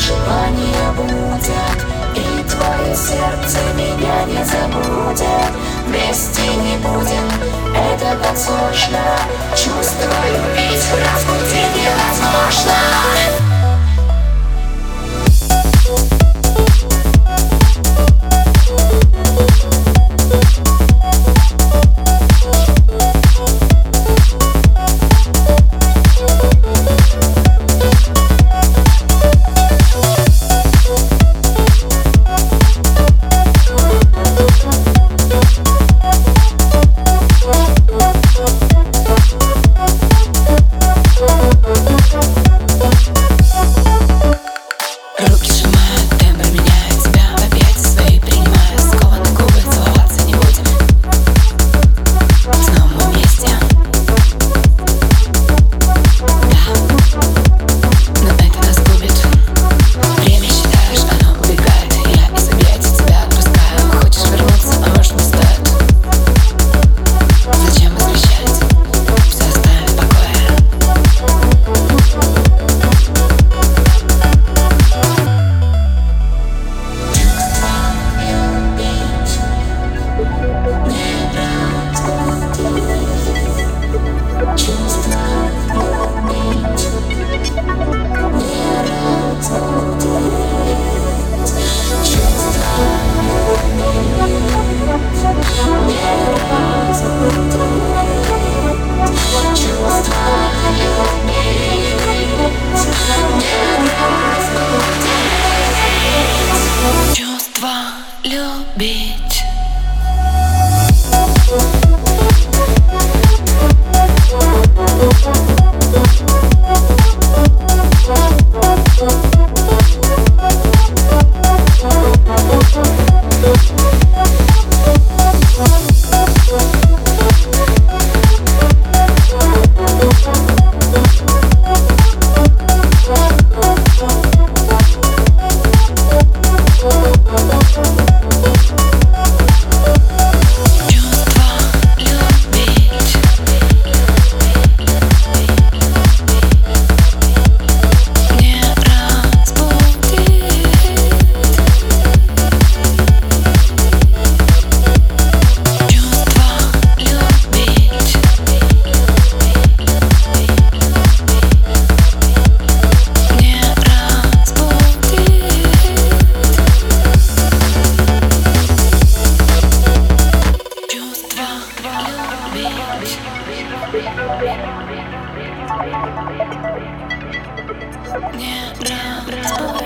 желания будет И твое сердце меня не забудет Вместе не будем, это так сложно Чувствую не разбудишь.